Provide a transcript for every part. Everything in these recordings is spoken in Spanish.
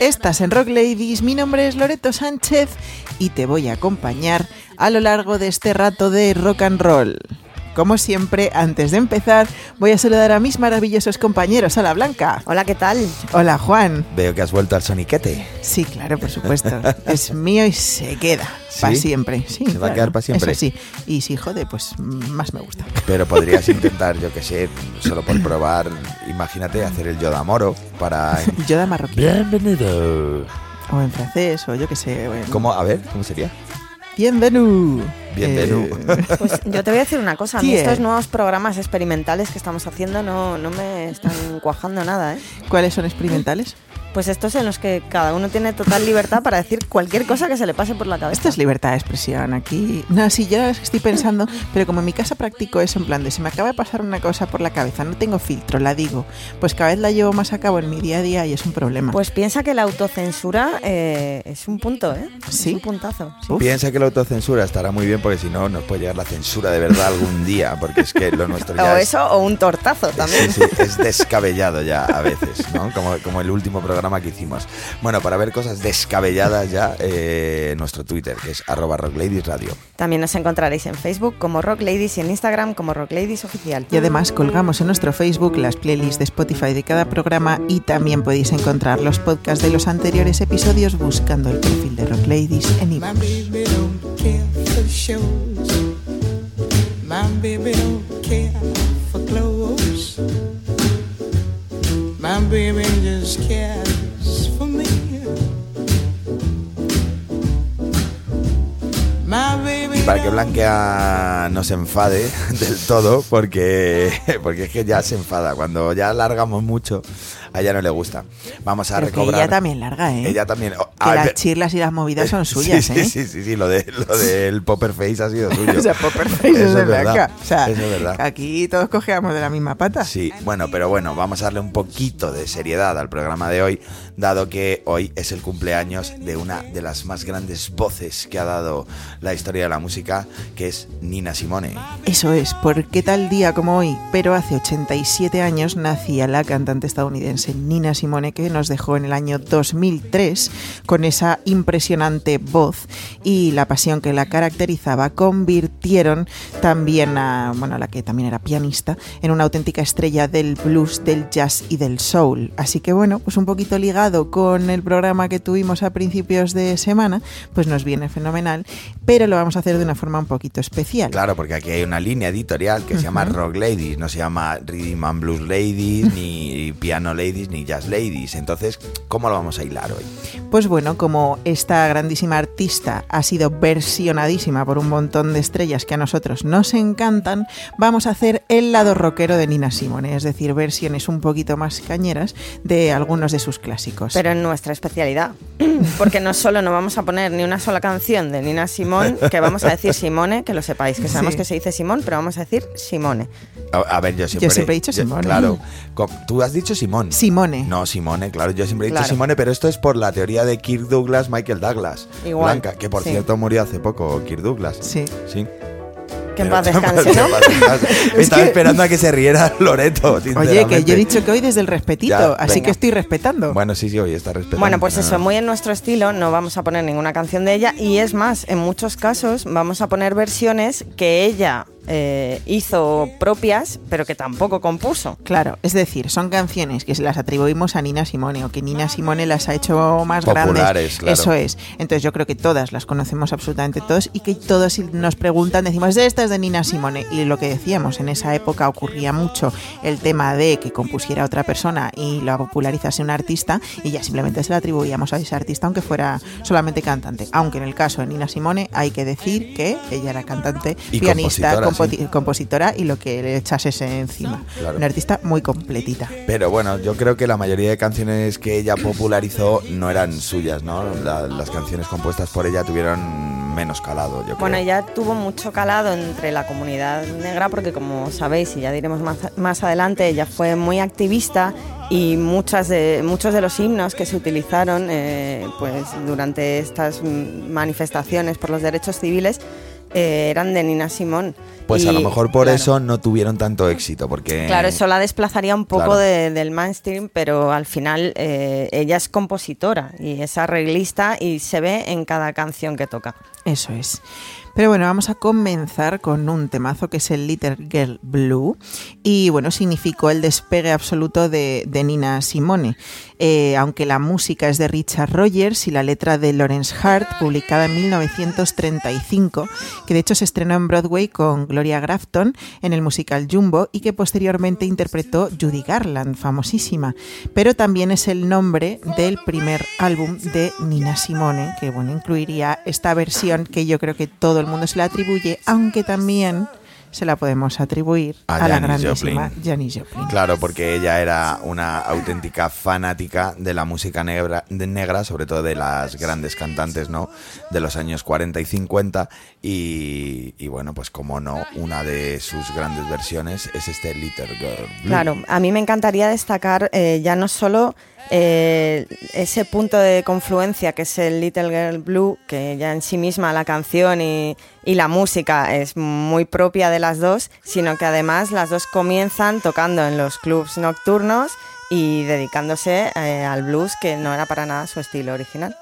Estás en Rock Ladies. Mi nombre es Loreto Sánchez y te voy a acompañar a lo largo de este rato de rock and roll. Como siempre, antes de empezar, voy a saludar a mis maravillosos compañeros. Hola, Blanca. Hola, ¿qué tal? Hola, Juan. Veo que has vuelto al soniquete. Sí, claro, por supuesto. es mío y se queda. Para siempre. Sí, se va a quedar para siempre. Eso sí. Y si jode, pues más me gusta. Pero podrías intentar, yo que sé, solo por probar, imagínate, hacer el Yoda Moro para. Yoda marroquí. Bienvenido. O en francés, o yo que sé. ¿Cómo? A ver, ¿cómo sería? Bienvenido. Bienvenido. Eh, pues yo te voy a decir una cosa. A mí estos nuevos programas experimentales que estamos haciendo no, no me están cuajando nada. ¿eh? ¿Cuáles son experimentales? Pues estos en los que cada uno tiene total libertad para decir cualquier cosa que se le pase por la cabeza. Esto es libertad de expresión aquí. No, sí, yo estoy pensando, pero como en mi casa practico eso en plan de si me acaba de pasar una cosa por la cabeza, no tengo filtro, la digo, pues cada vez la llevo más a cabo en mi día a día y es un problema. Pues piensa que la autocensura eh, es un punto, ¿eh? Sí. Es un puntazo. Piensa que la autocensura estará muy bien porque si no nos puede llegar la censura de verdad algún día, porque es que lo nuestro ya O es, eso o un tortazo también. Sí, sí, es descabellado ya a veces, ¿no? Como, como el último programa que hicimos. Bueno, para ver cosas descabelladas ya, eh, nuestro Twitter, que es arroba Radio. También nos encontraréis en Facebook como Rock Ladies y en Instagram como Rock Ladies Oficial. Y además colgamos en nuestro Facebook las playlists de Spotify de cada programa y también podéis encontrar los podcasts de los anteriores episodios buscando el perfil de Rock Ladies en iVoox. My baby para que Blanquea no se enfade del todo, porque, porque es que ya se enfada. Cuando ya largamos mucho, a ella no le gusta. Vamos a Pero recobrar. Que ella también larga, ¿eh? Ella también. oh, Que las chirlas y las movidas son suyas, sí, ¿eh? Sí, sí, sí, lo, de, lo del Popper Face ha sido suyo. o sea, Popper Face Eso es es de verdad, Blanca. O sea, eso es verdad. aquí todos cojeamos de la misma pata. Sí, bueno, pero bueno, vamos a darle un poquito de seriedad al programa de hoy, dado que hoy es el cumpleaños de una de las más grandes voces que ha dado la historia de la música, que es Nina Simone. Eso es, porque tal día como hoy, pero hace 87 años, nacía la cantante estadounidense Nina Simone, que nos dejó en el año 2003 con esa impresionante voz y la pasión que la caracterizaba, convirtieron también a, bueno, a la que también era pianista, en una auténtica estrella del blues, del jazz y del soul. Así que bueno, pues un poquito ligado con el programa que tuvimos a principios de semana, pues nos viene fenomenal, pero lo vamos a hacer de una forma un poquito especial. Claro, porque aquí hay una línea editorial que se llama Rock Ladies, no se llama Rhythm and Blues Ladies, ni Piano Ladies, ni Jazz Ladies. Entonces, ¿cómo lo vamos a hilar hoy? Pues bueno, como esta grandísima artista ha sido versionadísima por un montón de estrellas que a nosotros nos encantan, vamos a hacer el lado rockero de Nina Simone, es decir, versiones un poquito más cañeras de algunos de sus clásicos. Pero en nuestra especialidad. Porque no solo no vamos a poner ni una sola canción de Nina Simón, que vamos a decir Simone, que lo sepáis, que sabemos Sí. que se dice Simón, pero vamos a decir Simone. A, a ver, yo siempre, siempre he dicho Simone. Claro, tú has dicho Simón. Simone. No, Simone, claro, yo siempre he dicho Claro. Simone, pero esto es por la teoría de Kirk Douglas, Michael Douglas. Igual, Blanca, que por sí. cierto murió hace poco, Kirk Douglas. Sí. Sí. Que en paz descanse, ¿no? Estaba que- esperando a que se riera Loreto, Oye, que yo he dicho que hoy desde el respetito, Ya, así venga. que estoy respetando. Bueno, sí, sí, hoy está respetando. Bueno, pues eso, muy en nuestro estilo, no vamos a poner ninguna canción de ella y es más, en muchos casos vamos a poner versiones que ella eh, hizo propias, pero que tampoco compuso. Claro, es decir, son canciones que se las atribuimos a Nina Simone o que Nina Simone las ha hecho más Populares, grandes. claro. Eso es. Entonces yo creo que todas las conocemos absolutamente todos y que todos si nos preguntan decimos, esta es de Nina Simone. Y lo que decíamos, en esa época ocurría mucho el tema de que compusiera otra persona y la popularizase un artista y ya simplemente se la atribuíamos a ese artista aunque fuera solamente cantante. Aunque en el caso de Nina Simone hay que decir que ella era cantante, Y pianista, compositora, compo- compositora y lo que le echases encima. Claro. Una artista muy completita. Pero bueno, yo creo que la mayoría de canciones que ella popularizó no eran suyas, ¿no? La- las canciones compuestas por ella tuvieron menos calado, yo creo. Bueno, ella tuvo mucho calado entre la comunidad negra porque como sabéis, y ya diremos más, más adelante, ella fue muy activista y muchas de, muchos de los himnos que se utilizaron eh, pues, durante estas manifestaciones por los derechos civiles eh, eran de Nina Simón. Pues a lo mejor por claro, eso no tuvieron tanto éxito, porque... Claro, eso la desplazaría un poco Claro. de- del mainstream, pero al final eh, ella es compositora y es arreglista y se ve en cada canción que toca. Eso es. Pero bueno, vamos a comenzar con un temazo que es el Little Girl Blue y bueno, significó el despegue absoluto de, de Nina Simone. Eh, aunque la música es de Richard Rogers y la letra de Lawrence Hart, publicada en 1935, que de hecho se estrenó en Broadway con Gloria Grafton en el musical Jumbo y que posteriormente interpretó Judy Garland, famosísima. Pero también es el nombre del primer álbum de Nina Simone, que bueno, incluiría esta versión que yo creo que todo el mundo se la atribuye, aunque también se la podemos atribuir A a, la Janis grandísima Joplin. Janis Joplin. Claro, porque ella era una auténtica fanática de la música negra, de negra, sobre todo de las grandes cantantes, ¿no? De los años 40 y 50. Y, y bueno, pues como no, una de sus grandes versiones es este Little Girl Blue. Claro, a mí me encantaría destacar eh, ya no solo eh, ese punto de confluencia que es el Little Girl Blue, que ya en sí misma la canción y, y la música es muy propia de las dos, sino que además las dos comienzan tocando en los clubs nocturnos y dedicándose eh, al blues, que no era para nada su estilo original.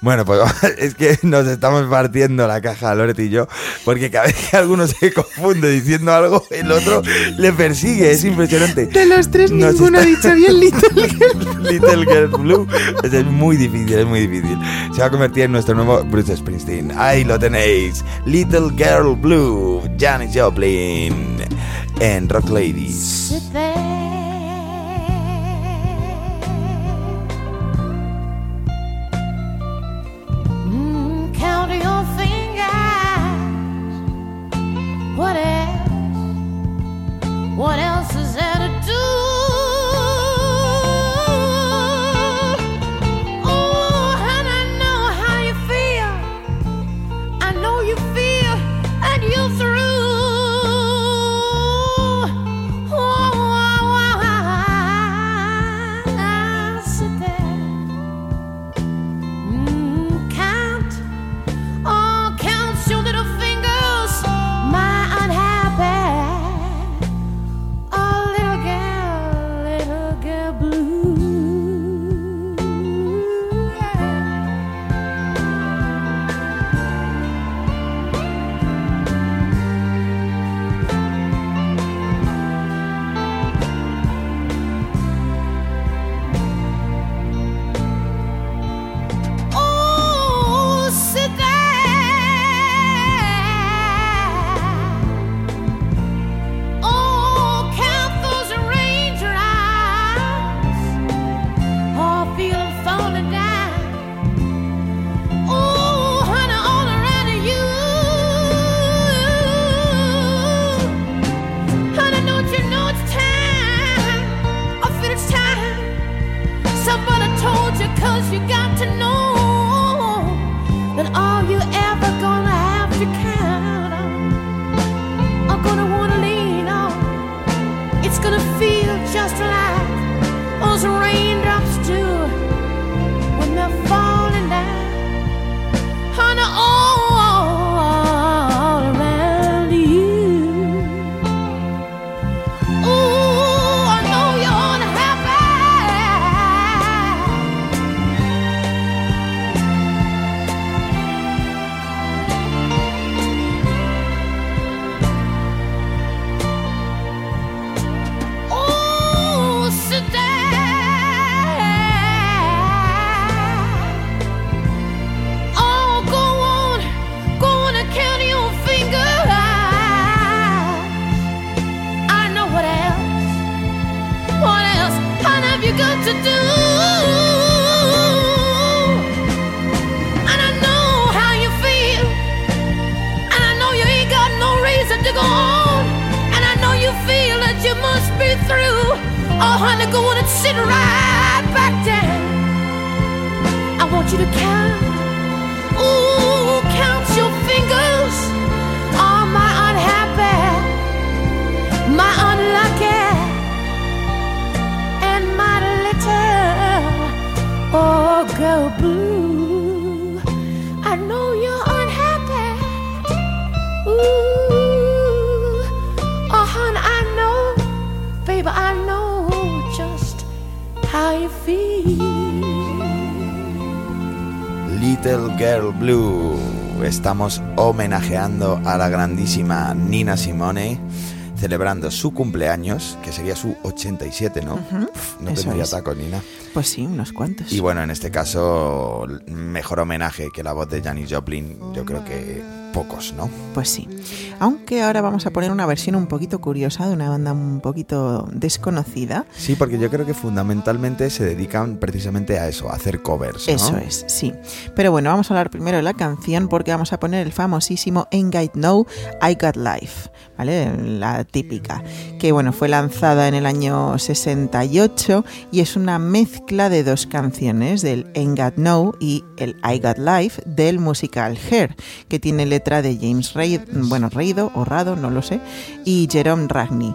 Bueno, pues es que nos estamos partiendo la caja, Loret y yo, porque cada vez que alguno se confunde diciendo algo, el otro le persigue, es impresionante. De los tres Nos ninguno ha dicho bien Little Girl. Little Girl Blue. Es, es muy difícil, es muy difícil. Se va a convertir en nuestro nuevo Bruce Springsteen. Ahí lo tenéis. Little Girl Blue, Janis Joplin en Rock Ladies. Estamos homenajeando a la grandísima Nina Simone, celebrando su cumpleaños, que sería su 87, ¿no? Uf, no eso tendría es. taco, Nina. Pues sí, unos cuantos. Y bueno, en este caso, mejor homenaje que la voz de Janis Joplin, yo creo que pocos, ¿no? Pues sí. Aunque ahora vamos a poner una versión un poquito curiosa de una banda un poquito desconocida. Sí, porque yo creo que fundamentalmente se dedican precisamente a eso, a hacer covers, ¿no? Eso es, sí. Pero bueno, vamos a hablar primero de la canción porque vamos a poner el famosísimo Ain't Got No, I Got Life, ¿vale? La típica, que bueno, fue lanzada en el año 68 y es una mezcla de dos canciones, del Ain't Got No y el I Got Life del musical Hair, que tiene de James Reid, bueno, Reido o Rado, no lo sé, y Jerome Ragney.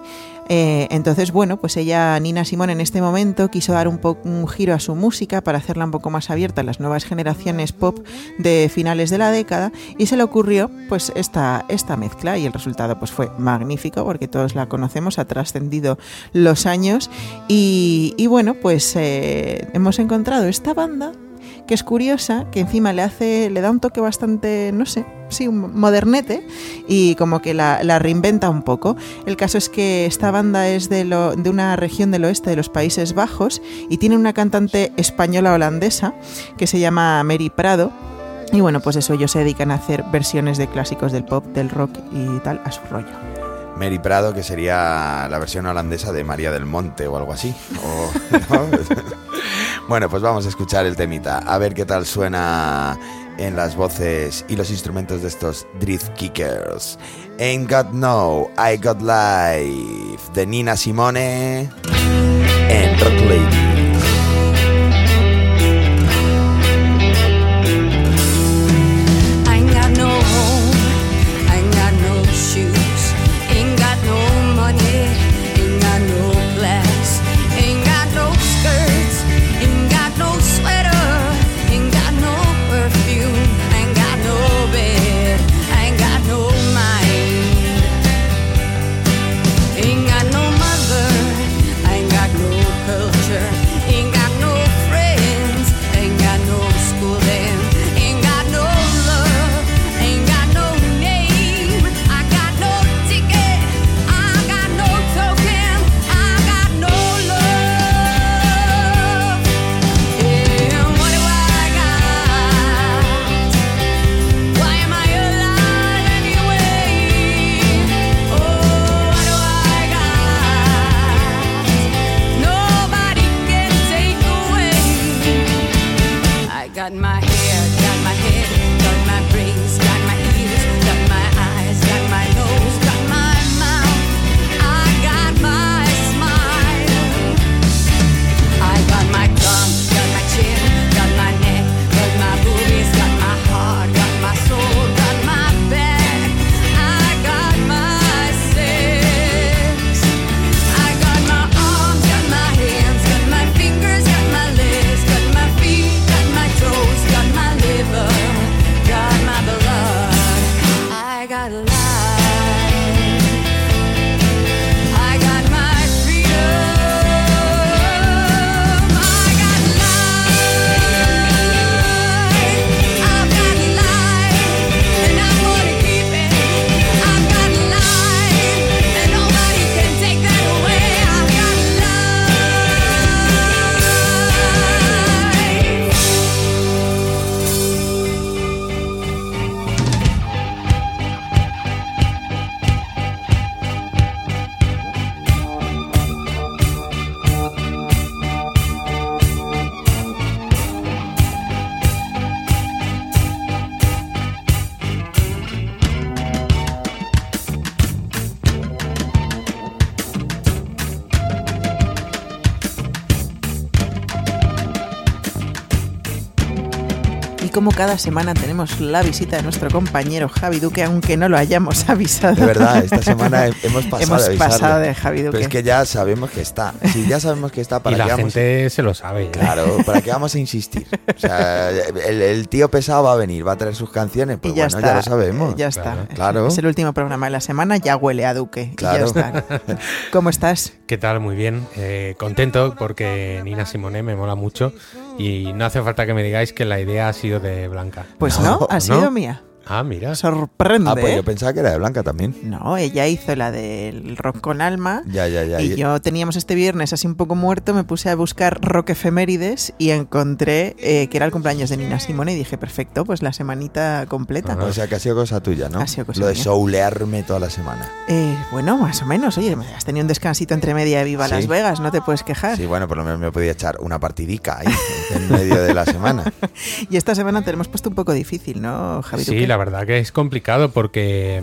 Eh, entonces, bueno, pues ella, Nina Simón, en este momento quiso dar un, un giro a su música para hacerla un poco más abierta a las nuevas generaciones pop de finales de la década y se le ocurrió pues esta, esta mezcla y el resultado pues fue magnífico porque todos la conocemos, ha trascendido los años y, y bueno, pues eh, hemos encontrado esta banda que es curiosa, que encima le hace, le da un toque bastante, no sé, sí, un modernete y como que la, la reinventa un poco. El caso es que esta banda es de, lo, de una región del oeste de los Países Bajos y tiene una cantante española holandesa que se llama Mary Prado. Y bueno, pues eso, ellos se dedican a hacer versiones de clásicos del pop, del rock y tal, a su rollo. Mary Prado, que sería la versión holandesa de María del Monte o algo así. Bueno, pues vamos a escuchar el temita, a ver qué tal suena en las voces y los instrumentos de estos Drift Kickers. Ain't Got No, I Got Life, de Nina Simone en cada semana tenemos la visita de nuestro compañero Javi Duque, aunque no lo hayamos avisado. De verdad, esta semana he- hemos pasado Hemos de pasado de Javi Duque. Pero es que ya sabemos que está. Si ya sabemos que está, Y ¿para la qué vamos gente se lo sabe. ya. Claro, ¿para qué vamos a insistir? O sea, el, el tío pesado va a venir, va a traer sus canciones, pues y ya bueno, está. ya lo sabemos. eh, Ya está. Claro. Claro. Es el último programa de la semana, ya huele a Duque. y Claro. ya está. ¿Cómo estás? ¿Qué tal? Muy bien. Eh, contento porque Nina Simone me mola mucho y no hace falta que me digáis que la idea ha sido de Blanca. Pues no, ha ¿no? sido mía. Ah, mira. Sorprende. Ah, pues ¿eh? yo pensaba que era de Blanca también. No, ella hizo la del rock con alma. Ya, ya, ya. Y yo teníamos este viernes así un poco muerto, me puse a buscar rock efemérides y encontré eh, que era el cumpleaños de Nina Simone y dije, perfecto, pues la semanita completa. O sea, que ha sido cosa tuya, ¿no? Ha sido cosa Lo de mía. soulearme toda la semana. Eh, bueno, más o menos, oye, has tenido un descansito entre media de Viva Sí. Las Vegas, no te puedes quejar. Sí, bueno, por lo menos me podía echar una partidica ahí, en medio de la semana. Y esta semana te lo hemos puesto un poco difícil, ¿no, Javi? ¿tú Sí? La verdad que es complicado porque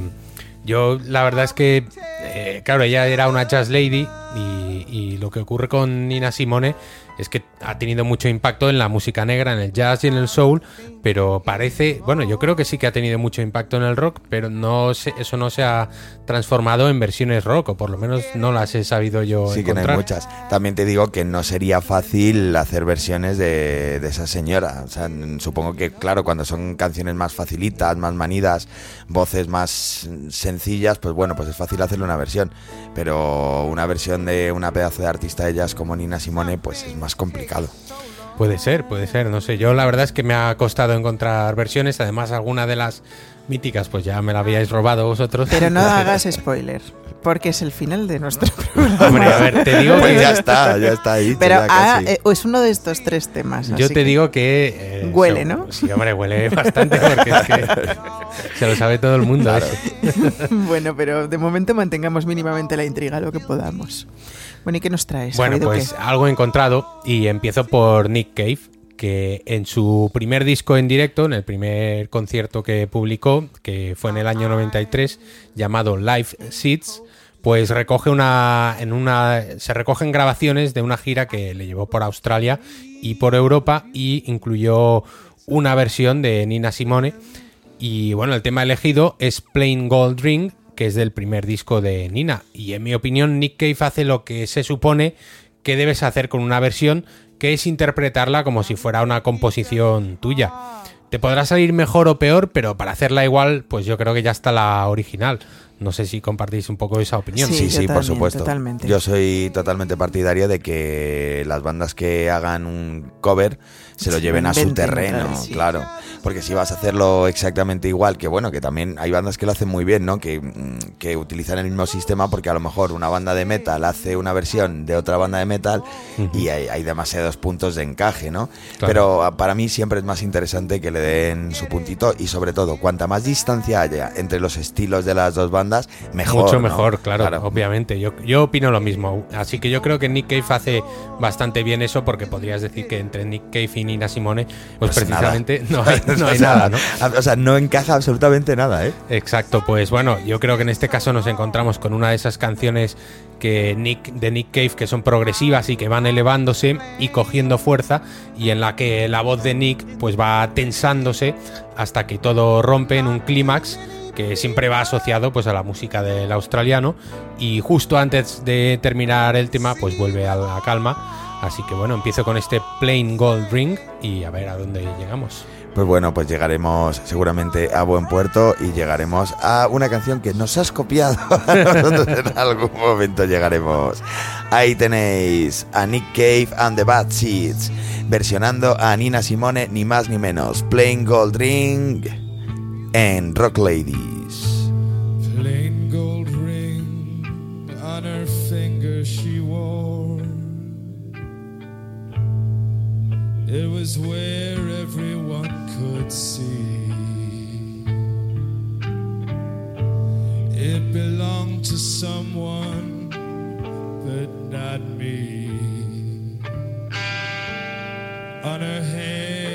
yo la verdad es que, eh, claro, ella era una jazz lady y, y lo que ocurre con Nina Simone es que ha tenido mucho impacto en la música negra, en el jazz y en el soul, pero parece, bueno, yo creo que sí que ha tenido mucho impacto en el rock, pero no se- eso no se ha transformado en versiones rock, o por lo menos no las he sabido yo Sí que no hay muchas. También te digo que no sería fácil hacer versiones de, de esa señora. O sea, supongo que, claro, cuando son canciones más facilitas, más manidas, voces más sencillas, pues bueno, pues es fácil hacerle una versión. Pero una versión de una pedazo de artista de jazz como Nina Simone, pues es más complicado. Puede ser, puede ser, no sé. Yo la verdad es que me ha costado encontrar versiones, además alguna de las míticas pues ya me la habíais robado vosotros. Pero no hagas spoiler, porque es el final de nuestro programa. Hombre, a ver, te digo Pues que ya está, ya está ahí. Pero ah, eh, es uno de estos tres temas. yo así te que- digo que... eh, Huele, ¿no? Sí, hombre, huele bastante porque es que se lo sabe todo el mundo. Claro. Bueno, pero de momento mantengamos mínimamente la intriga lo que podamos. Bueno, ¿y qué nos traes? Bueno, pues algo encontrado y empiezo por Nick Cave, que en su primer disco en directo, en el primer concierto que publicó, que fue en el año 93, llamado Live Seeds, pues recoge una, en una, se recogen grabaciones de una gira que le llevó por Australia y por Europa y incluyó una versión de Nina Simone. Y bueno, el tema elegido es Plain Gold Ring, que es del primer disco de Nina. Y en mi opinión, Nick Cave hace lo que se supone que debes hacer con una versión, que es interpretarla como si fuera una composición tuya. Te podrá salir mejor o peor, pero para hacerla igual, pues yo creo que ya está la original. No sé si compartís un poco esa opinión. Sí, Sí, por supuesto. totalmente. Yo soy totalmente partidario de que las bandas que hagan un cover se lo lleven a su terreno, claro. Porque si vas a hacerlo exactamente igual, que bueno, que también hay bandas que lo hacen muy bien, ¿no? Que, mm, que utilizan el mismo sistema porque a lo mejor una banda de metal hace una versión de otra banda de metal y hay, hay demasiados puntos de encaje, ¿no? Claro. Pero ah, para mí siempre es más interesante que le den su puntito y sobre todo, cuanta más distancia haya entre los estilos de las dos bandas, mejor. Mucho ¿no? mejor, claro, obviamente. Yo, yo opino lo mismo. Así que yo creo que Nick Cave hace bastante bien eso porque podrías decir que entre Nick Cave y Nina Simone, pues, Pues nada. precisamente no hay, no hay nada, ¿no? O sea, no encaja absolutamente nada, ¿eh? Exacto, pues bueno, yo creo que en este caso nos encontramos con una de esas canciones que Nick, de Nick Cave que son progresivas y que van elevándose y cogiendo fuerza y en la que la voz de Nick pues va tensándose hasta que todo rompe en un clímax que siempre va asociado pues a la música del australiano y justo antes de terminar el tema pues vuelve a la calma así que bueno empiezo con este Plain Gold Ring y a ver a dónde llegamos Pues bueno, pues llegaremos seguramente a buen puerto y llegaremos a una canción que nos has copiado. Nosotros en algún momento llegaremos. Ahí tenéis a Nick Cave and the Bad Seeds, versionando a Nina Simone, ni más ni menos. Plain Gold Ring en Rock Ladies. Plain gold ring on her finger she wore. It was where everyone could see. It belonged to someone, but not me. On her hand,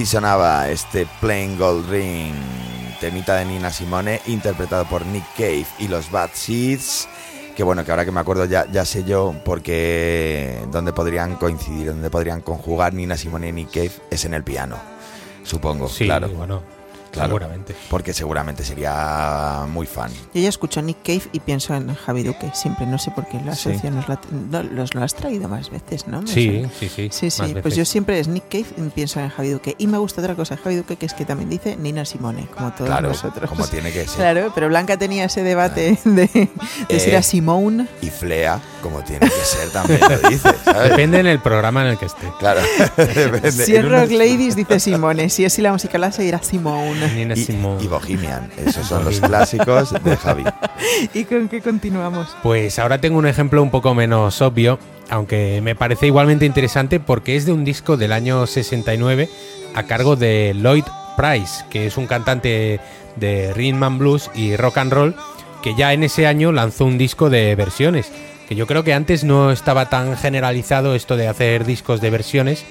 Así sonaba este Plain Gold Ring, temita de Nina Simone, interpretado por Nick Cave y los Bad Seeds. Que bueno, que ahora que me acuerdo ya, ya sé yo porque donde podrían coincidir, donde podrían conjugar Nina Simone y Nick Cave es en el piano, supongo, Sí, claro. bueno, Claro. seguramente. Porque seguramente sería muy fan. Yo ya escucho Nick Cave y pienso en Javi Duque, siempre, no sé por qué la Sí. asocio, nos la- no, los, lo has traído más veces, ¿no? Sí, sí, sí. Sí, sí, pues veces. yo siempre es Nick Cave y pienso en Javi Duque. Y me gusta otra cosa de Javi Duque, que es que también dice Nina Simone, como todos Claro, nosotros. como tiene que ser. Claro, pero Blanca tenía ese debate de, de si Eh, era Simone. Y Flea, como tiene que ser, también lo dice, ¿sabes? Depende en el programa en el que esté. Claro, depende. Si es Rock Ladies, dice Simone. Si es Si la música la dirá Simone. Nina y, Simone. y Bohemian, esos son los clásicos de Javi. ¿Y con qué continuamos? Pues ahora tengo un ejemplo un poco menos obvio, aunque me parece igualmente interesante porque es de un disco del año 69 a cargo de Lloyd Price, que es un cantante de rhythm and blues y rock and roll, que ya en ese año lanzó un disco de versiones, que yo creo que antes no estaba tan generalizado esto de hacer discos de versiones,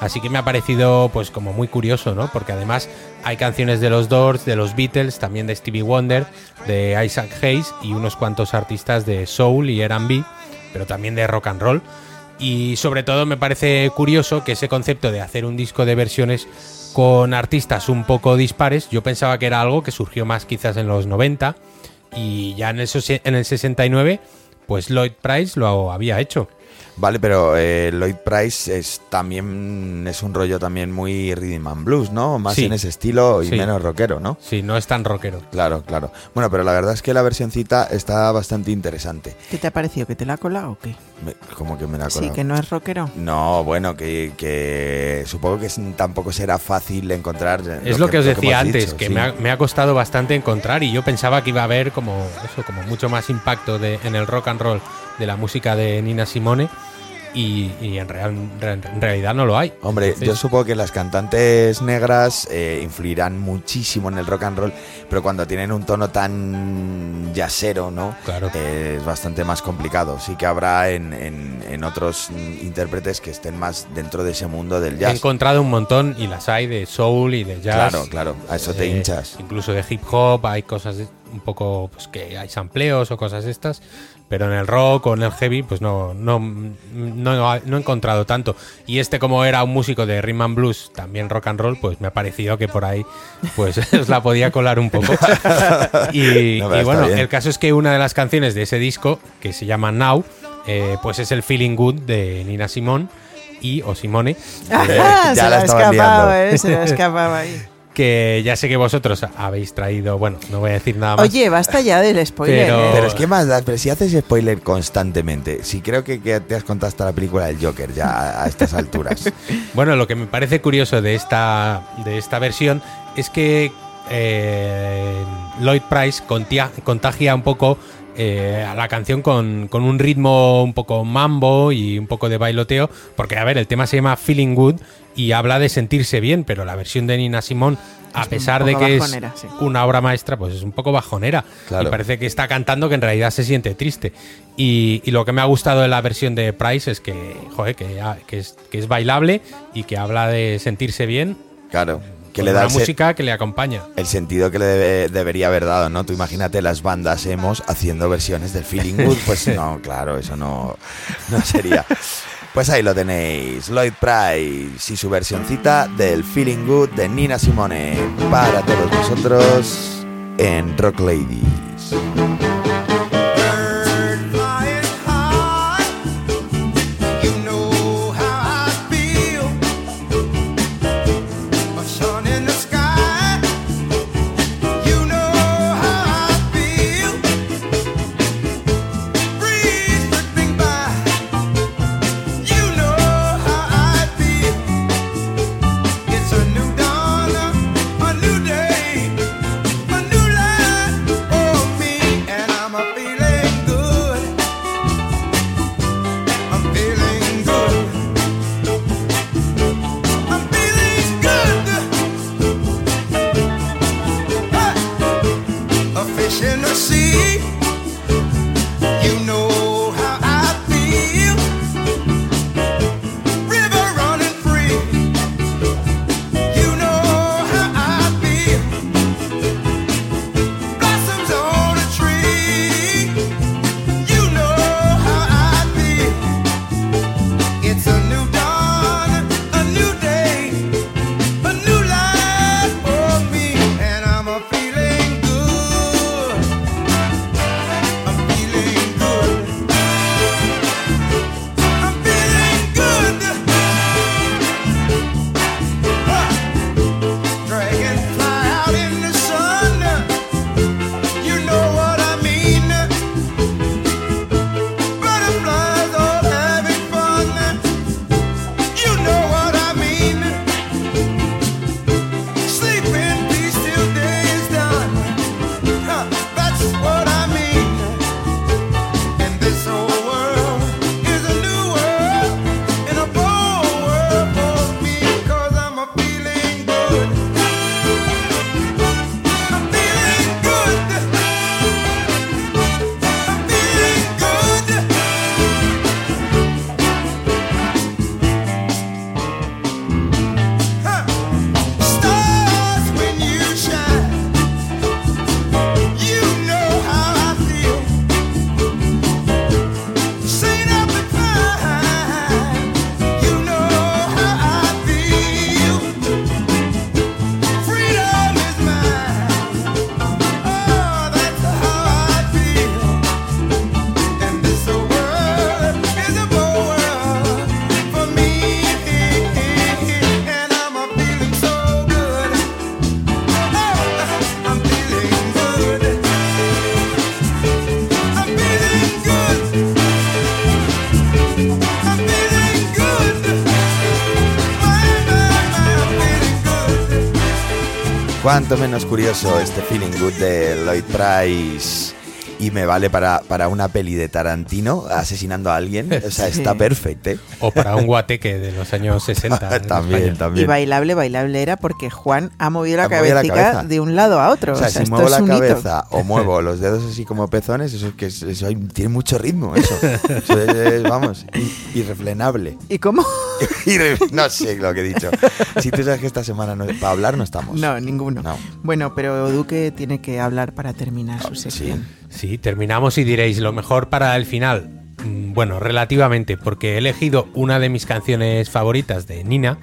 Así que me ha parecido pues como muy curioso, ¿no? Porque además hay canciones de los Doors, de los Beatles, también de Stevie Wonder, de Isaac Hayes y unos cuantos artistas de soul y R&B, pero también de rock and roll. Y sobre todo me parece curioso que ese concepto de hacer un disco de versiones con artistas un poco dispares, yo pensaba que era algo que surgió más quizás en los 90 y ya en el, en el 69 pues Lloyd Price lo había hecho. Vale, pero eh, Lloyd Price es también es un rollo también muy rhythm and blues, ¿no? Más Sí. en ese estilo y Sí. menos rockero, ¿no? Sí, no es tan rockero. Claro, claro. Bueno, pero la verdad es que la versioncita está bastante interesante. ¿Qué te ha parecido? ¿Que te la ha colado o qué? Me- como que me la ha Sí, colado. que no es rockero. No, bueno, que, que supongo que tampoco será fácil encontrar. Es lo que os decía antes, dicho, que sí. me, ha, me ha costado bastante encontrar y yo pensaba que iba a haber como eso, como mucho más impacto de, en el rock and roll de la música de Nina Simone y, y en, real- en realidad no lo hay. Hombre, Entonces, yo supongo que las cantantes negras eh, influirán muchísimo en el rock and roll, pero cuando tienen un tono tan jazzero, ¿no? Claro. Eh, es bastante más complicado. Sí que habrá en, en- en otros intérpretes que estén más dentro de ese mundo del he jazz. encontrado un montón y las hay de soul y de jazz. Claro, claro, a eso te eh, hinchas. Incluso de hip hop, hay cosas de- un poco pues que hay sampleos o cosas estas, pero en el rock o en el heavy pues no no, no, no he encontrado tanto. Y este como era un músico de rhythm and blues, también rock and roll, pues me ha parecido que por ahí pues os la podía colar un poco. y, No, y bueno, bien. el caso es que una de las canciones de ese disco, que se llama Now, eh, pues es el Feeling Good de Nina Simone y o Simone. Ah, ya se la la ha estaban escapado, liando. ¿eh? Se la escapaba ahí. Que ya sé que vosotros habéis traído, bueno, no voy a decir nada más. Oye, basta ya del spoiler. Pero- ¿eh? Pero es que más pero si haces spoiler constantemente, si creo que, que te has contado hasta la película del Joker ya a, a estas alturas. Bueno, lo que me parece curioso de esta, de esta versión es que eh, Lloyd Price contia- contagia un poco eh, a la canción con, con un ritmo un poco mambo y un poco de bailoteo, porque a ver, el tema se llama Feeling Good y habla de sentirse bien, pero la versión de Nina Simón, a Es pesar de que bajonera, es sí. una obra maestra, pues es un poco bajonera. Claro. Y parece que está cantando que en realidad se siente triste. Y, y lo que me ha gustado de la versión de Price es que, joder, que, que es, que es bailable y que habla de sentirse bien. Claro, que le da se- música que le acompaña. el sentido que le debe- debería haber dado, ¿no? Tú imagínate las bandas hemos haciendo versiones del Feeling Good, pues no, claro, eso no, no sería. Pues ahí lo tenéis, Lloyd Price y su versioncita del Feeling Good de Nina Simone para todos vosotros en Rock Ladies. Cuanto menos curioso este Feeling Good de Lloyd Price. Y me vale para, para una peli de Tarantino asesinando a alguien. O sea, está perfecto. ¿eh? O para un guateque de los años 60. en también, España. Y también. bailable, bailable era porque Juan ha movido la Ha movido la cabecita cabeza. de un lado a otro. O sea, O sea, si esto muevo es la un hito. cabeza o muevo los dedos así como pezones, eso es que es- eso hay- tiene mucho ritmo, eso. Eso es, vamos, irrefrenable. ¿Y cómo? No sé lo que he dicho. Si tú sabes que esta semana no- para hablar no estamos. No, ninguno. No. Bueno, pero Duque tiene que hablar para terminar su Sí. Sí, terminamos y diréis lo mejor para el final. Mm, Bueno, relativamente, porque he elegido una de mis canciones favoritas de Nina,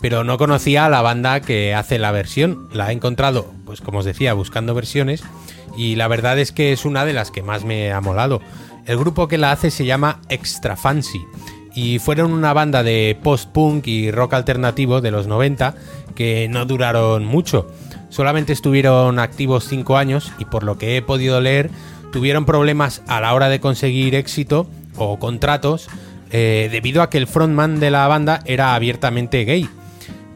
pero no conocía a la banda que hace la versión. La he encontrado, pues como os decía, buscando versiones, y la verdad es que es una de las que más me ha molado. El grupo que la hace se llama Extra Fancy, y fueron una banda de post-punk y rock alternativo de los 90 que no duraron mucho. Solamente estuvieron activos 5 años y por lo que he podido leer tuvieron problemas a la hora de conseguir éxito o contratos eh, debido a que el frontman de la banda era abiertamente gay.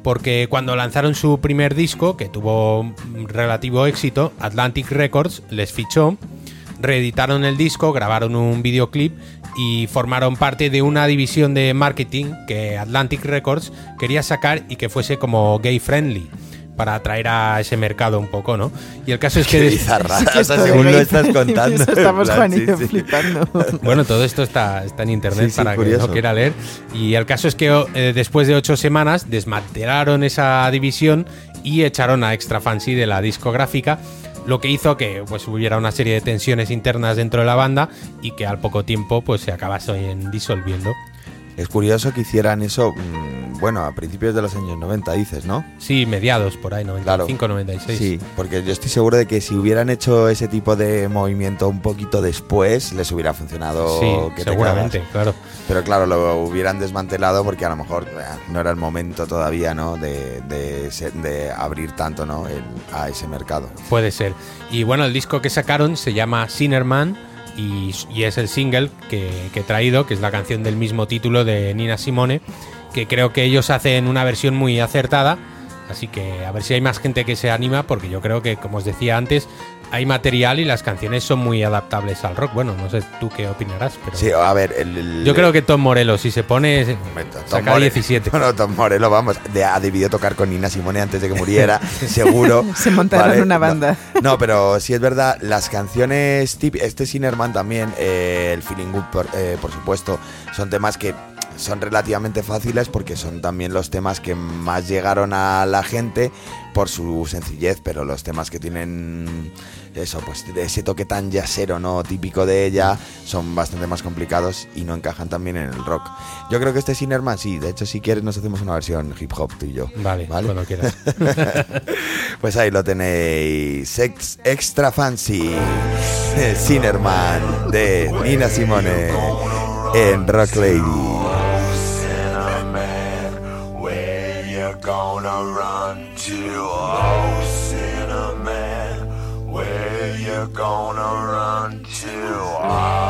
Porque cuando lanzaron su primer disco, que tuvo relativo éxito, Atlantic Records les fichó, reeditaron el disco, grabaron un videoclip y formaron parte de una división de marketing que Atlantic Records quería sacar y que fuese como gay friendly para atraer a ese mercado un poco, ¿no? Y el caso es que Qué bizarra, o sea, según lo estás contando. Estamos plan, sí, sí. flipando. Bueno, todo esto está, está en internet Sí, sí, para que curioso. lo quiera leer. Y el caso es que eh, después de ocho semanas desmantelaron esa división y echaron a Extra Fancy de la discográfica, lo que hizo que pues, hubiera una serie de tensiones internas dentro de la banda y que al poco tiempo pues, se acabasen disolviendo. Es curioso que hicieran eso, mm, bueno, a principios de los años 90, dices, ¿no? Sí, mediados por ahí, Claro. 95, 96. Sí, porque yo estoy seguro de que si hubieran hecho ese tipo de movimiento un poquito después, les hubiera funcionado. Sí, que te seguramente, claro. Pero claro, lo hubieran desmantelado porque a lo mejor eh, no era el momento todavía, ¿no? De, de, abrir tanto, ¿no? El- a ese mercado. Puede ser. Y bueno, el disco que sacaron se llama Sinnerman y, es el single que he traído, que es la canción del mismo título de Nina Simone, que creo que ellos hacen una versión muy acertada. Así que a ver si hay más gente que se anima, porque yo creo que, como os decía antes, hay material y las canciones son muy adaptables al rock. Bueno, no sé tú qué opinarás, pero Sí, a ver, el, el- yo creo que Tom Morello, si se pone, Tom saca More- 17. Bueno, Tom Morello, vamos, de- ha debido tocar con Nina Simone antes de que muriera, seguro. Se montaron una banda. No, pero sí es verdad, las canciones tip este Sinnerman también, eh, el Feeling Good, por, eh, por supuesto, son temas que son relativamente fáciles porque son también los temas que más llegaron a la gente por su sencillez, pero los temas que tienen eso, pues de ese toque tan yacero, ¿no? Típico de ella, son bastante más complicados y no encajan también en el rock. Yo creo que este Sinnerman sí, de hecho si quieres nos hacemos una versión hip hop tú y yo. Vale, cuando quieras. Pues ahí lo tenéis. Ex- extra Fancy. Sinnerman de Nina Simone en Rock Lady. Gonna run to? Oh, Cinnamon. Where you gonna run to?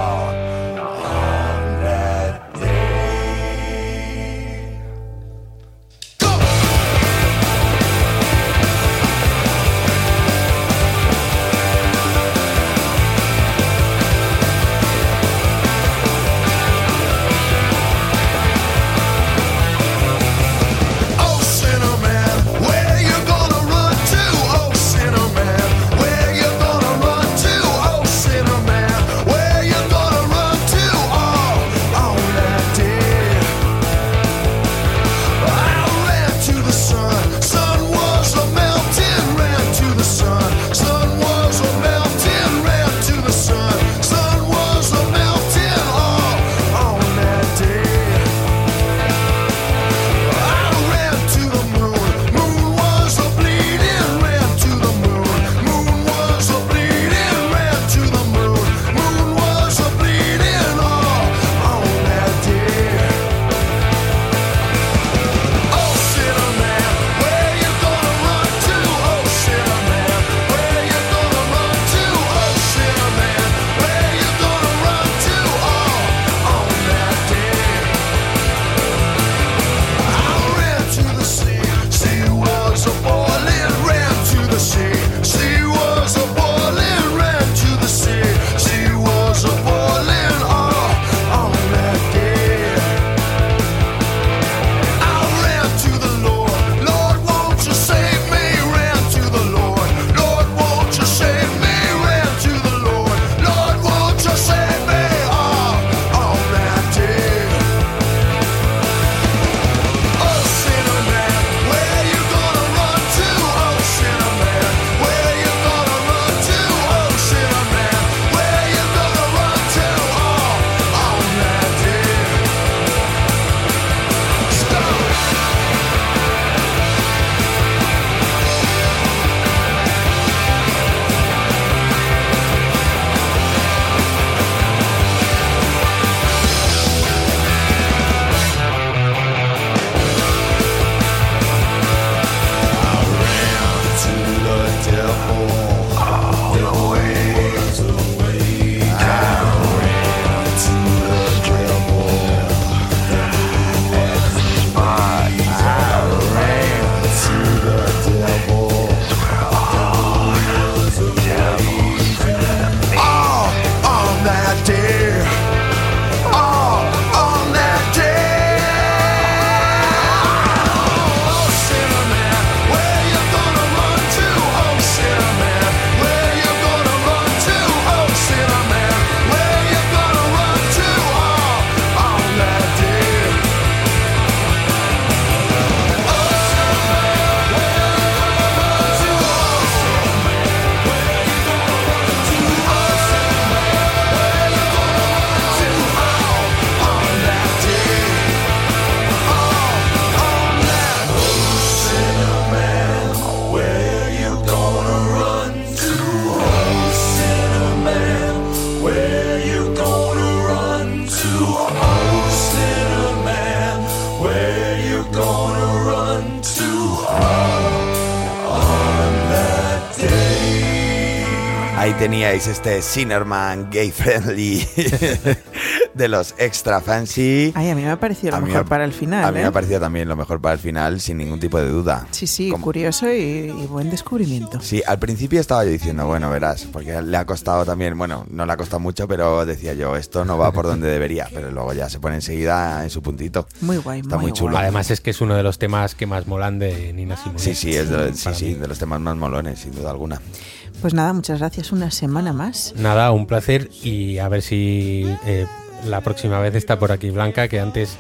Este Sinnerman gay friendly de los extra fancy. Ay, a mí me ha parecido A lo mejor me- para el final. A mí me ¿eh? ha parecido también lo mejor para el final, sin ningún tipo de duda. Sí, sí, Como- curioso y, y buen descubrimiento. Sí, al principio estaba yo diciendo, bueno, verás, porque le ha costado también, bueno, no le ha costado mucho, pero decía yo, esto no va por donde debería, pero luego ya se pone enseguida en su puntito. Muy guay, Está muy muy chulo. guay. Además es que es uno de los temas que más molan de Nina Simone. Sí, sí, es de, sí, sí, de los temas más molones, sin duda alguna. Pues nada, muchas gracias. Una semana más. Nada, un placer y a ver si eh, la próxima vez está por aquí Blanca, que antes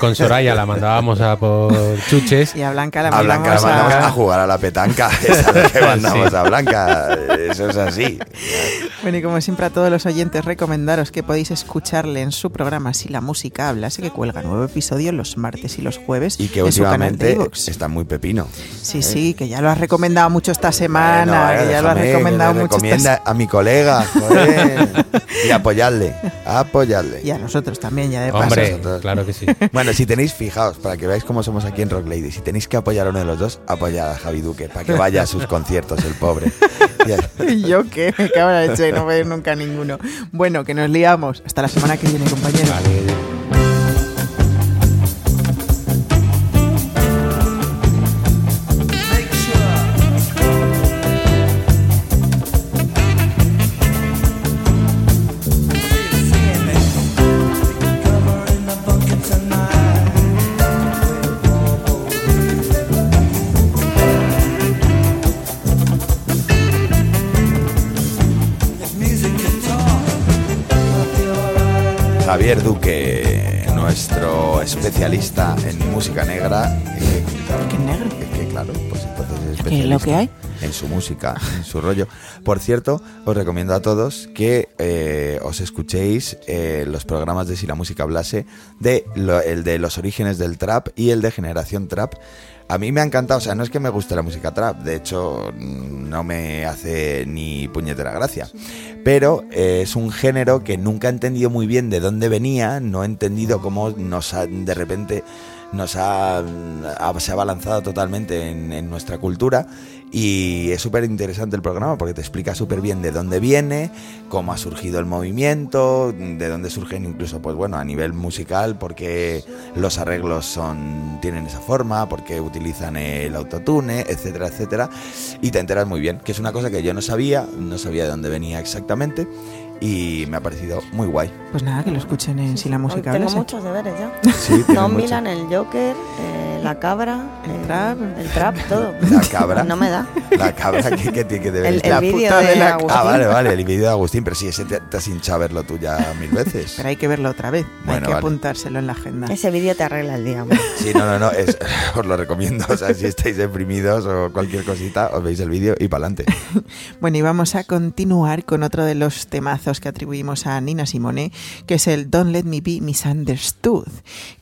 con Soraya la mandábamos a por chuches. Y a Blanca la A Blanca la mandamos a- a jugar a la petanca, esa es que mandamos Sí. a Blanca, eso es así. Bueno, y como siempre a todos los oyentes recomendaros que podéis escucharle en su programa Si la música habla, sé que cuelga nuevo episodio los martes y los jueves Y que en su canal de últimamente está muy pepino. Sí, sí, que ya lo has recomendado mucho esta semana, Bueno, que ya lo has recomendado mucho esta recomienda a mi colega, joder. y apoyarle, apoyarle. Y a nosotros también, ya de paso. Hombre, claro que sí. Bueno, si tenéis, fijaos, para que veáis cómo somos aquí en Rock Lady, si tenéis que apoyar a uno de los dos, apoyad a Javi Duque, para que vaya a sus conciertos, el pobre. ¿Y yo qué? Me cago en la leche, no voy a ir nunca a ninguno. Bueno, que nos liamos. Hasta la semana que viene, compañeros. Vale. Especialista en música negra. eh, ¿Qué negro? Es que claro, pues entonces es ¿Qué es especialista lo que hay? En su música, en su rollo. Por cierto, os recomiendo a todos que eh, os escuchéis eh, los programas de Si la música hablase, de el de los orígenes del trap y el de Generación Trap. A mí me ha encantado, o sea, no es que me guste la música trap, de hecho mm, no me hace ni puñetera gracia, pero eh, es un género que nunca he entendido muy bien de dónde venía, no he entendido cómo nos ha, de repente nos ha, ha- se ha balanzado totalmente en, en nuestra cultura y es súper interesante el programa porque te explica súper bien de dónde viene, cómo ha surgido el movimiento, de dónde surgen incluso, pues bueno, a nivel musical, porque los arreglos son tienen esa forma, porque utilizan el autotune, etcétera, etcétera, y te enteras muy bien, que es una cosa que yo no sabía, no sabía de dónde venía exactamente y me ha parecido muy guay. Pues nada, que lo escuchen en Si la música tengo hablase. muchos deberes ya. Sí, tiene Tom mucho. Milan, el Joker, eh, la cabra, El trap. el trap, todo. La cabra. No me da. La cabra que, que, que, que debe El, el vídeo puta de, de la- Agustín. Ah, vale, vale, el vídeo de Agustín, pero sí, ese te, te has hinchado a verlo tú ya mil veces. Pero hay que verlo otra vez. hay que vale. apuntárselo en la agenda. Ese vídeo te arregla el día. hombre. Sí, no, no, no, es- os lo recomiendo. O sea, si estáis deprimidos o cualquier cosita, os veis el vídeo y para adelante. Bueno, y vamos a continuar con otro de los temazos que atribuimos a Nina Simone, que es el Don't Let Me Be Misunderstood,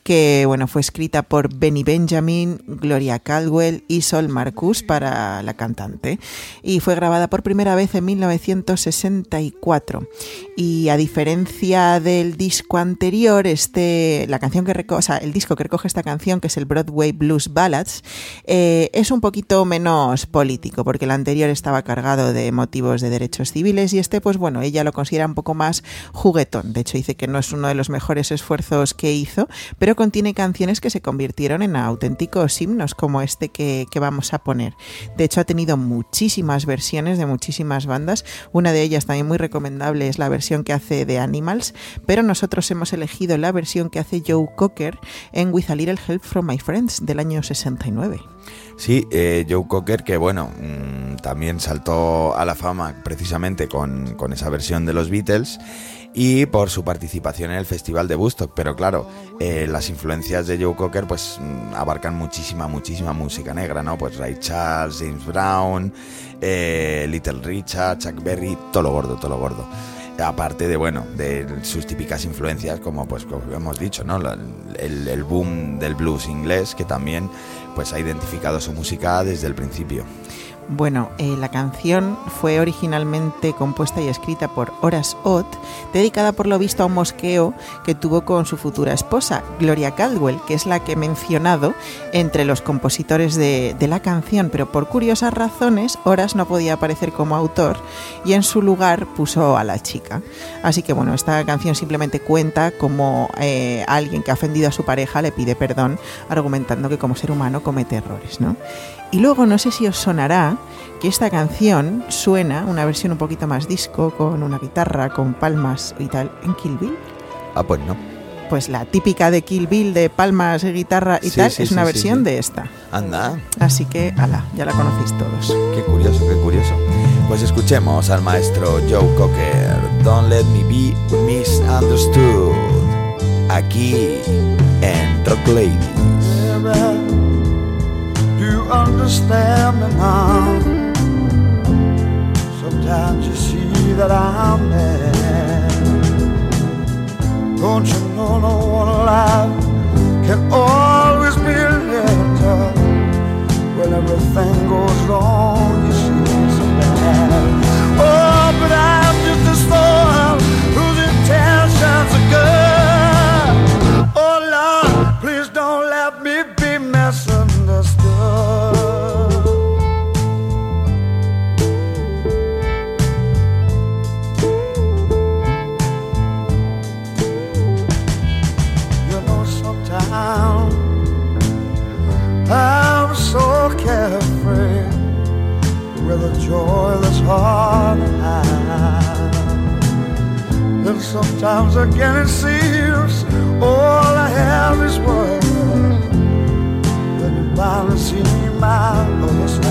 que bueno, fue escrita por Benny Benjamin, Gloria Caldwell y Sol Marcus para la cantante y fue grabada por primera vez en 1964. Y a diferencia del disco anterior, este la canción que reco- o sea, el disco que recoge esta canción, que es el Broadway Blues Ballads, eh, es un poquito menos político, porque el anterior estaba cargado de motivos de derechos civiles y este, pues bueno, ella lo considera un poco más juguetón. De hecho, dice que no es uno de los mejores esfuerzos que hizo, pero contiene canciones que se convirtieron en auténticos himnos, como este que, vamos a poner. De hecho, ha tenido muchísimas versiones de muchísimas bandas. Una de ellas también muy recomendable es la versión que hace de Animals, pero nosotros hemos elegido la versión que hace Joe Cocker en With a Little Help from My Friends del año 69. Sí, eh, Joe Cocker, que bueno, mm, también saltó a la fama precisamente con esa versión de los Beatles y por su participación en el Festival de Woodstock. Pero claro, eh, las influencias de Joe Cocker pues mm, abarcan muchísima, muchísima música negra, ¿no? Pues Ray Charles, James Brown, eh, Little Richard, Chuck Berry, todo lo gordo, todo lo gordo. Aparte de, bueno, de sus típicas influencias, como pues como hemos dicho, ¿no? El, el boom del blues inglés, que también pues ha identificado su música desde el principio. Bueno, eh, la canción fue originalmente compuesta y escrita por Horace Ott, dedicada por lo visto a un mosqueo que tuvo con su futura esposa, Gloria Caldwell, que es la que he mencionado entre los compositores de, la canción, pero por curiosas razones Horace no podía aparecer como autor y en su lugar puso a la chica. Así que bueno, esta canción simplemente cuenta como eh, alguien que ha ofendido a su pareja le pide perdón, argumentando que como ser humano comete errores, ¿no? Y luego no sé si os sonará que esta canción suena, una versión un poquito más disco, con una guitarra, con palmas y tal, en Kill Bill. Ah, pues no. Pues la típica de Kill Bill de palmas, guitarra y Sí, tal, sí, es sí, una versión de esta. Anda, Así que, ala, ya la conocéis todos. qué curioso, qué curioso. Pues escuchemos al maestro Joe Cocker. Don't let me be misunderstood. Aquí en Rock Ladies. Me now? Sometimes you see that I'm mad. Don't you know no one alive can always be a letter when everything goes wrong? You see so bad. Oh, but I'm just a soul whose intentions are good. joyless heart I have. and sometimes again it seems all I have is worth. But you finally see me out of.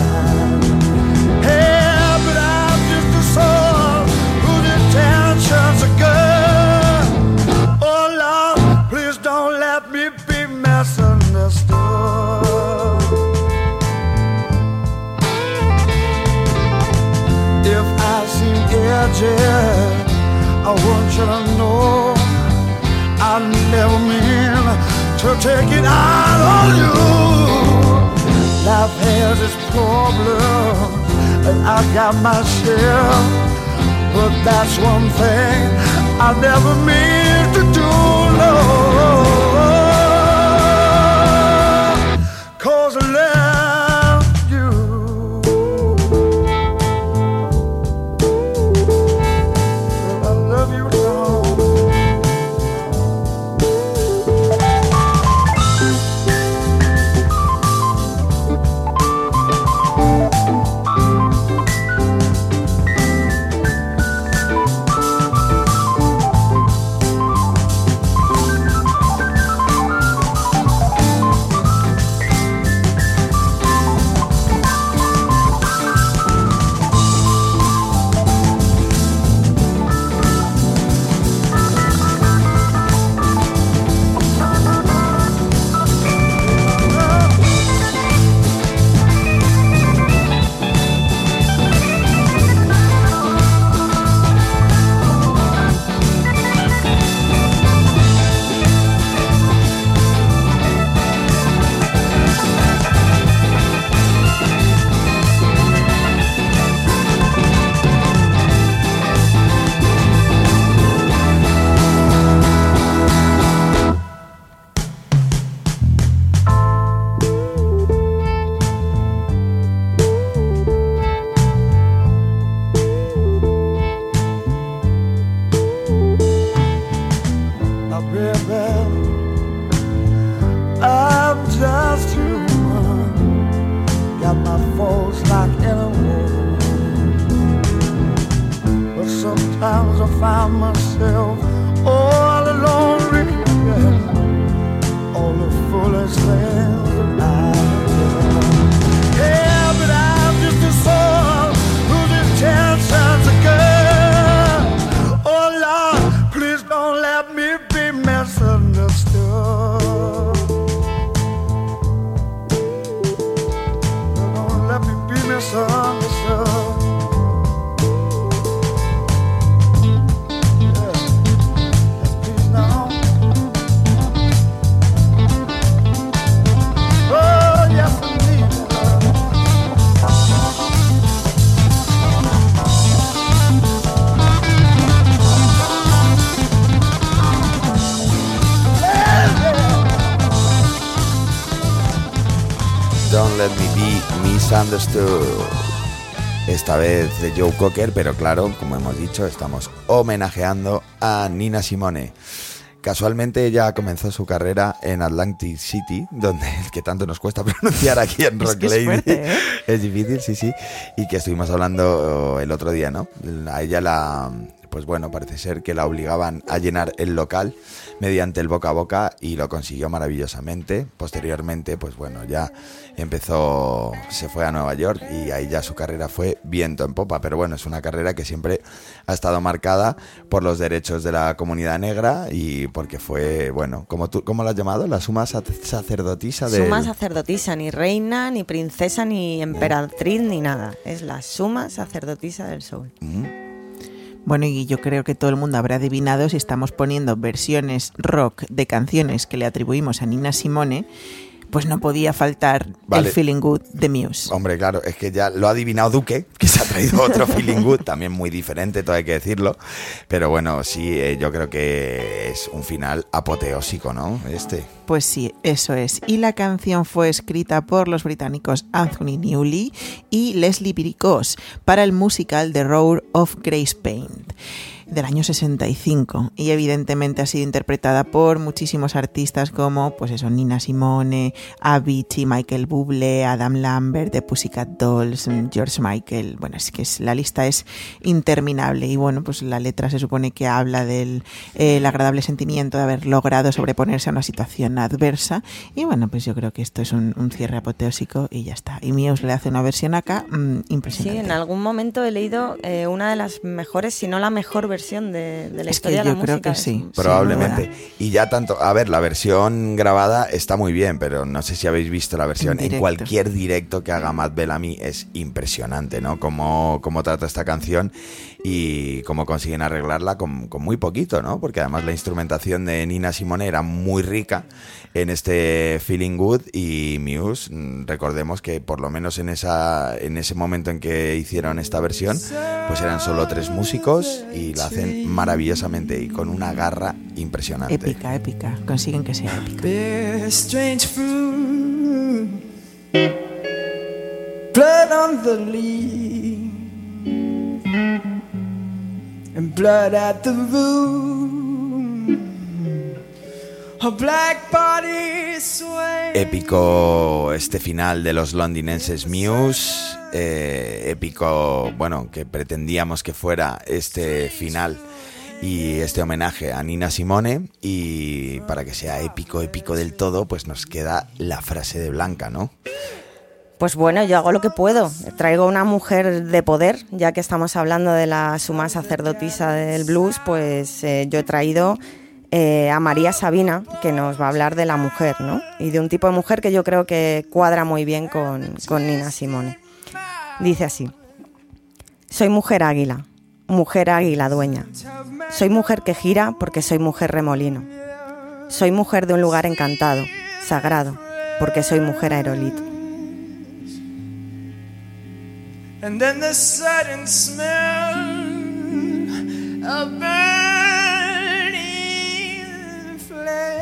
Hey, but I'm just a soul whose intentions are good. I want you to know I never mean to take it out on you. Life has its problems, and I got my share. But that's one thing I never mean to do, no. Esta vez de Joe Cocker, pero claro, como hemos dicho, estamos homenajeando a Nina Simone. Casualmente ella comenzó su carrera en Atlantic City, donde el que tanto nos cuesta pronunciar aquí en Es Rock que Lady. fuerte, ¿eh? Es difícil, sí, sí. Y que estuvimos hablando el otro día, ¿no? A ella la. Pues bueno, parece ser que la obligaban a llenar el local mediante el boca a boca y lo consiguió maravillosamente. Posteriormente, pues bueno, ya empezó, se fue a Nueva York y ahí ya su carrera fue viento en popa. Pero bueno, es una carrera que siempre ha estado marcada por los derechos de la comunidad negra y porque fue, bueno, como tú, ¿cómo lo has llamado? La suma sac- sacerdotisa de. Suma sacerdotisa, ni reina, ni princesa, ni emperatriz, ni nada. Es la suma sacerdotisa del soul. Bueno, y yo creo que todo el mundo habrá adivinado si estamos poniendo versiones rock de canciones que le atribuimos a Nina Simone, pues no podía faltar Vale. el Feeling Good de Muse. Hombre, claro, es que ya lo ha adivinado Duque, que se ha traído otro feeling good, también muy diferente, todo hay que decirlo. Pero bueno, sí, eh, yo creo que es un final apoteósico, ¿no? Este. Pues sí, eso es. Y la canción fue escrita por los británicos Anthony Newley y Leslie Biricos para el musical The Roar of Grace Paint del año 65 y evidentemente ha sido interpretada por muchísimos artistas como pues eso Nina Simone, Avicii, Michael Bublé, Adam Lambert, The Pussycat Dolls, mm, George Michael, bueno es que es- la lista es interminable. Y bueno pues la letra se supone que habla del eh, el agradable sentimiento de haber logrado sobreponerse a una situación adversa. Y bueno pues yo creo que esto es un, un cierre apoteósico y ya está. Y Muse le hace una versión acá mm, Sí, impresionante en algún momento he leído eh, una de las mejores, si no la mejor versión de, de la Es que historia de la yo creo música. que sí. Probablemente. Y ya tanto, a ver, la versión grabada está muy bien, pero no sé si habéis visto la versión En cualquier directo que haga Matt Bellamy es impresionante, ¿no? Cómo, cómo trata esta canción y cómo consiguen arreglarla con, con muy poquito, ¿no? Porque además la instrumentación de Nina Simone era muy rica en este Feeling Good y Muse, mm, recordemos que por lo menos en esa en ese momento en que hicieron esta versión, pues eran solo tres músicos y la hacen maravillosamente y con una garra impresionante. épica épica consiguen que sea épica and. Épico este final de los londinenses Muse, eh, épico, bueno, que pretendíamos que fuera este final y este homenaje a Nina Simone y para que sea épico, épico del todo, pues nos queda la frase de Blanca, ¿no? Pues bueno, yo hago lo que puedo. Traigo una mujer de poder, ya que estamos hablando de la suma sacerdotisa del blues, pues eh, yo he traído eh, a María Sabina, que nos va a hablar de la mujer, ¿no? Y de un tipo de mujer que yo creo que cuadra muy bien con, con Nina Simone. Dice así, soy mujer águila, mujer águila dueña. Soy mujer que gira porque soy mujer remolino. Soy mujer de un lugar encantado, sagrado, porque soy mujer aerolito. And then the sudden smell of flesh.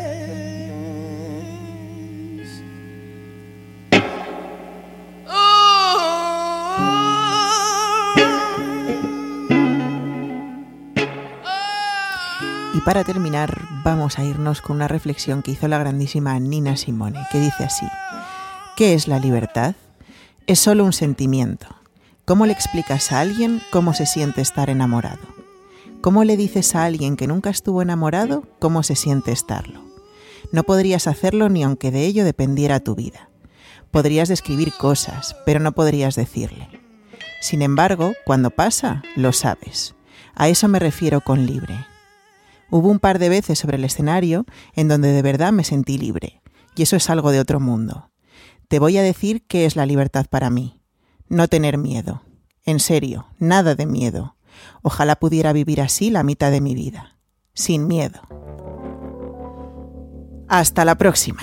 Y para terminar, vamos a irnos con una reflexión que hizo la grandísima Nina Simone, que dice así: ¿Qué es la libertad? Es solo un sentimiento. ¿Cómo le explicas a alguien cómo se siente estar enamorado? ¿Cómo le dices a alguien que nunca estuvo enamorado cómo se siente estarlo? No podrías hacerlo ni aunque de ello dependiera tu vida. Podrías describir cosas, pero no podrías decirle. Sin embargo, cuando pasa, lo sabes. A eso me refiero con libre. Hubo un par de veces sobre el escenario en donde de verdad me sentí libre, y eso es algo de otro mundo. Te voy a decir qué es la libertad para mí. No tener miedo. En serio, nada de miedo. Ojalá pudiera vivir así la mitad de mi vida. Sin miedo. Hasta la próxima.